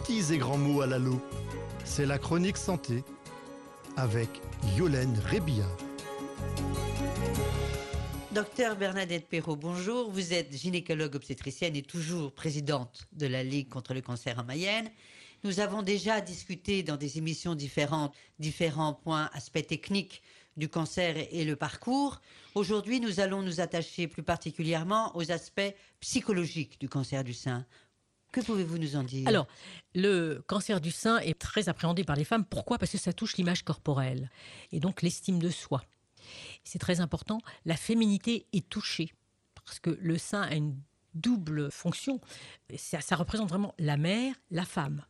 petits et grands mots à l'allô. C'est la chronique santé avec Yolène Rébillard. Docteur Bernadette Perrault, bonjour. Vous êtes gynécologue obstétricienne et toujours présidente de la Ligue contre le cancer en Mayenne. Nous avons déjà discuté dans des émissions différentes différents points, aspects techniques du cancer et le parcours. Aujourd'hui, nous allons nous attacher plus particulièrement aux aspects psychologiques du cancer du sein. Que pouvez-vous nous en dire? Alors, le cancer du sein est très appréhendé par les femmes. Pourquoi? Parce que ça touche l'image corporelle et donc l'estime de soi. C'est très important. La féminité est touchée parce que le sein a une double fonction. Ça, représente vraiment la mère, la femme.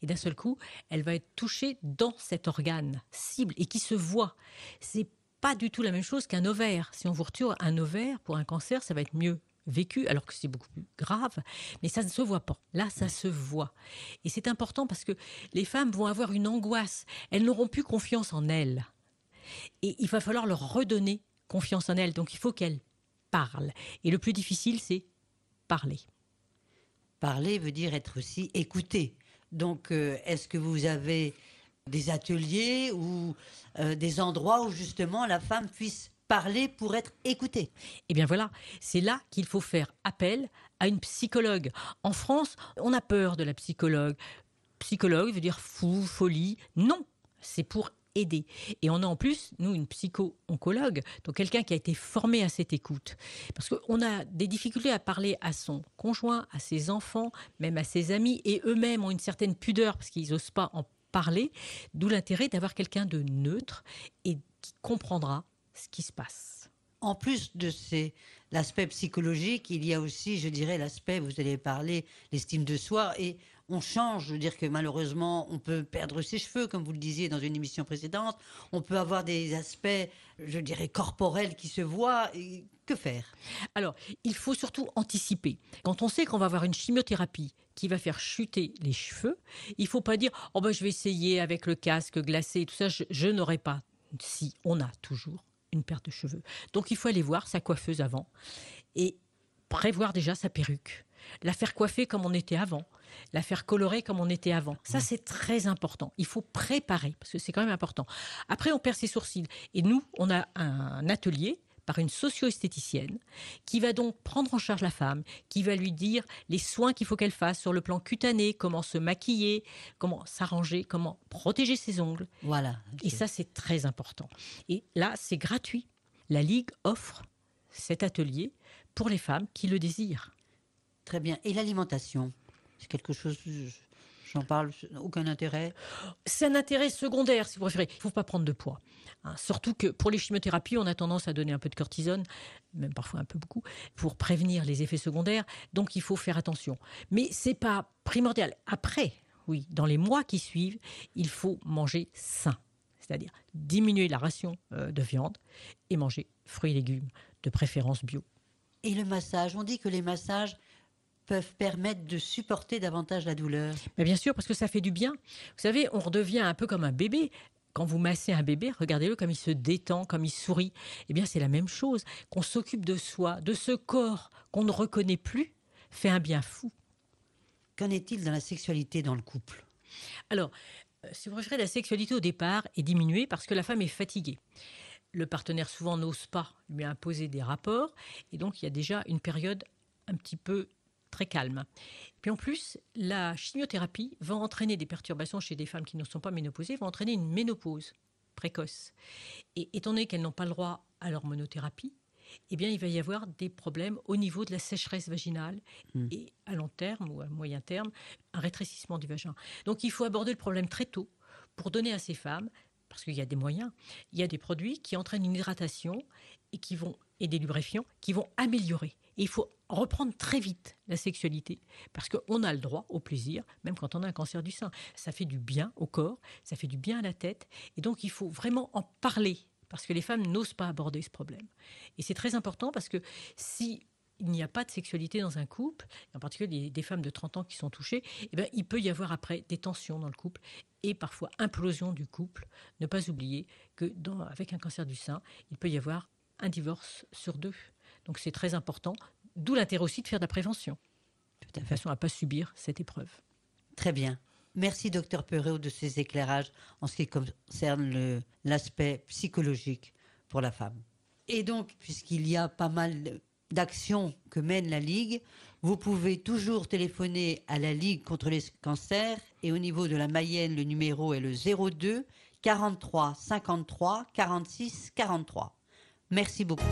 Et d'un seul coup, elle va être touchée dans cet organe cible et qui se voit. C'est pas du tout la même chose qu'un ovaire. Si on vous retire un ovaire pour un cancer, ça va être mieux vécu, alors que c'est beaucoup plus grave, mais ça ne se voit pas. Là, ça se voit. Et c'est important parce que les femmes vont avoir une angoisse. Elles n'auront plus confiance en elles. Et il va falloir leur redonner confiance en elles. Donc il faut qu'elles parlent. Et le plus difficile, c'est parler. Parler veut dire être aussi écouté. Donc, euh, est-ce que vous avez des ateliers ou euh, des endroits où justement la femme puisse parler pour être écoutée Eh bien voilà, c'est là qu'il faut faire appel à une psychologue. En France, on a peur de la psychologue. Psychologue veut dire fou, folie. Non, c'est pour aider. Et on a en plus, nous, une psycho-oncologue, donc quelqu'un qui a été formé à cette écoute. Parce qu'on a des difficultés à parler à son conjoint, à ses enfants, même à ses amis, et eux-mêmes ont une certaine pudeur parce qu'ils n'osent pas en parler, d'où l'intérêt d'avoir quelqu'un de neutre et qui comprendra ce qui se passe. En plus de ces l'aspect psychologique, il y a aussi, je dirais, l'aspect, vous allez parler, l'estime de soi, et on change, je veux dire que malheureusement, on peut perdre ses cheveux, comme vous le disiez dans une émission précédente, on peut avoir des aspects, je dirais, corporels qui se voient, et que faire? Alors, il faut surtout anticiper. Quand on sait qu'on va avoir une chimiothérapie qui va faire chuter les cheveux, il faut pas dire, oh ben je vais essayer avec le casque glacé et tout ça, je, je n'aurai pas. Si, on a toujours une perte de cheveux. Donc il faut aller voir sa coiffeuse avant et prévoir déjà sa perruque. La faire coiffer comme on était avant, la faire colorer comme on était avant. Ça, c'est très important. Il faut préparer, parce que c'est quand même important. Après, on perd ses sourcils. Et nous, on a un atelier par une socio-esthéticienne qui va donc prendre en charge la femme, qui va lui dire les soins qu'il faut qu'elle fasse sur le plan cutané, comment se maquiller, comment s'arranger, comment protéger ses ongles. Voilà. Et ça, c'est très important. Et là, c'est gratuit. La Ligue offre cet atelier pour les femmes qui le désirent. Très bien. Et l'alimentation? C'est quelque chose, j'en parle, aucun intérêt C'est un intérêt secondaire, si vous préférez. Il ne faut pas prendre de poids. Hein. Surtout que pour les chimiothérapies, on a tendance à donner un peu de cortisone, même parfois un peu beaucoup, pour prévenir les effets secondaires. Donc il faut faire attention. Mais c'est pas primordial. Après, oui, dans les mois qui suivent, il faut manger sain. C'est-à-dire diminuer la ration euh, de viande et manger fruits et légumes, de préférence bio. Et le massage? On dit que les massages peuvent permettre de supporter davantage la douleur. Mais bien sûr, parce que ça fait du bien. Vous savez, on redevient un peu comme un bébé. Quand vous massez un bébé, regardez-le comme il se détend, comme il sourit. Eh bien, c'est la même chose. Qu'on s'occupe de soi, de ce corps qu'on ne reconnaît plus, fait un bien fou. Qu'en est-il dans la sexualité dans le couple? Alors, euh, si vous préférez, la sexualité au départ est diminuée parce que la femme est fatiguée. Le partenaire souvent n'ose pas lui imposer des rapports et donc il y a déjà une période un petit peu très calme. Puis en plus, la chimiothérapie va entraîner des perturbations chez des femmes qui ne sont pas ménopausées, va entraîner une ménopause précoce. Et étant donné qu'elles n'ont pas le droit à l'hormonothérapie, eh bien, il va y avoir des problèmes au niveau de la sécheresse vaginale Hmm. et à long terme ou à moyen terme, un rétrécissement du vagin. Donc, il faut aborder le problème très tôt pour donner à ces femmes, parce qu'il y a des moyens, il y a des produits qui entraînent une hydratation et qui vont et des lubrifiants qui vont améliorer. Et il faut reprendre très vite la sexualité parce qu'on a le droit au plaisir, même quand on a un cancer du sein. Ça fait du bien au corps, ça fait du bien à la tête, et donc il faut vraiment en parler parce que les femmes n'osent pas aborder ce problème. Et c'est très important parce que si il n'y a pas de sexualité dans un couple, en particulier des, femmes de 30 ans qui sont touchées, eh ben, il peut y avoir après des tensions dans le couple et parfois implosion du couple. Ne pas oublier que avec un cancer du sein, il peut y avoir un divorce sur deux. Donc c'est très important, d'où l'intérêt aussi de faire de la prévention, de façon à ne pas subir cette épreuve. Très bien. Merci, docteur Perrault, de ces éclairages en ce qui concerne l'aspect psychologique pour la femme. Et donc, puisqu'il y a pas mal d'actions que mène la Ligue, vous pouvez toujours téléphoner à la Ligue contre les cancers et au niveau de la Mayenne, le numéro est le 02 43 53 46 43. Merci beaucoup.